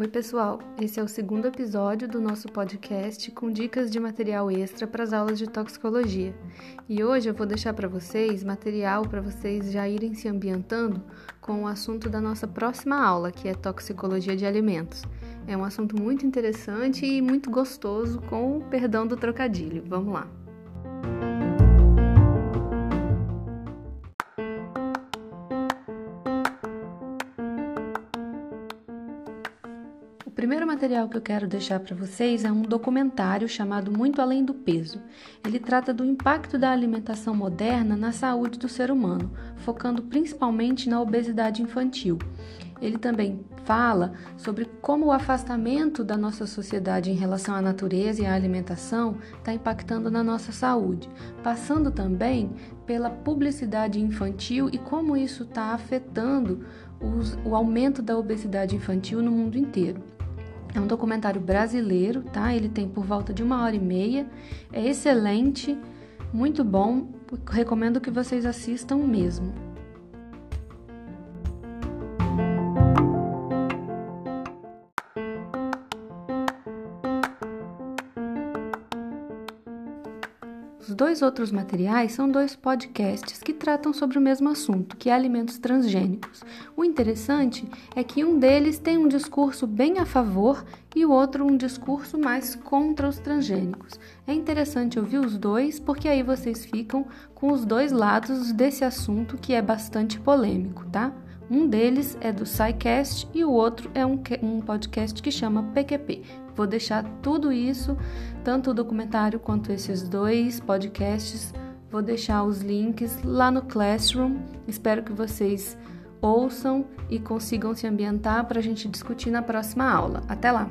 Oi, pessoal! Esse é o segundo episódio do nosso podcast com dicas de material extra para as aulas de toxicologia. E hoje eu vou deixar para vocês material para vocês já irem se ambientando com o assunto da nossa próxima aula, que é toxicologia de alimentos. É um assunto muito interessante e muito gostoso, com o perdão do trocadilho. Vamos lá! Primeiro material que eu quero deixar para vocês é um documentário chamado Muito Além do Peso. Ele trata do impacto da alimentação moderna na saúde do ser humano, focando principalmente na obesidade infantil. Ele também fala sobre como o afastamento da nossa sociedade em relação à natureza e à alimentação está impactando na nossa saúde, passando também pela publicidade infantil e como isso está afetando os, o aumento da obesidade infantil no mundo inteiro. É um documentário brasileiro, tá? Ele tem por volta de uma hora e meia. É excelente, muito bom. Recomendo que vocês assistam mesmo. Os dois outros materiais são dois podcasts que tratam sobre o mesmo assunto, que é alimentos transgênicos. O interessante é que um deles tem um discurso bem a favor e o outro um discurso mais contra os transgênicos. É interessante ouvir os dois porque aí vocês ficam com os dois lados desse assunto que é bastante polêmico, tá? Um deles é do SciCast e o outro é um, um podcast que chama PQP. Vou deixar tudo isso, tanto o documentário quanto esses dois podcasts, vou deixar os links lá no Classroom. Espero que vocês ouçam e consigam se ambientar para a gente discutir na próxima aula. Até lá!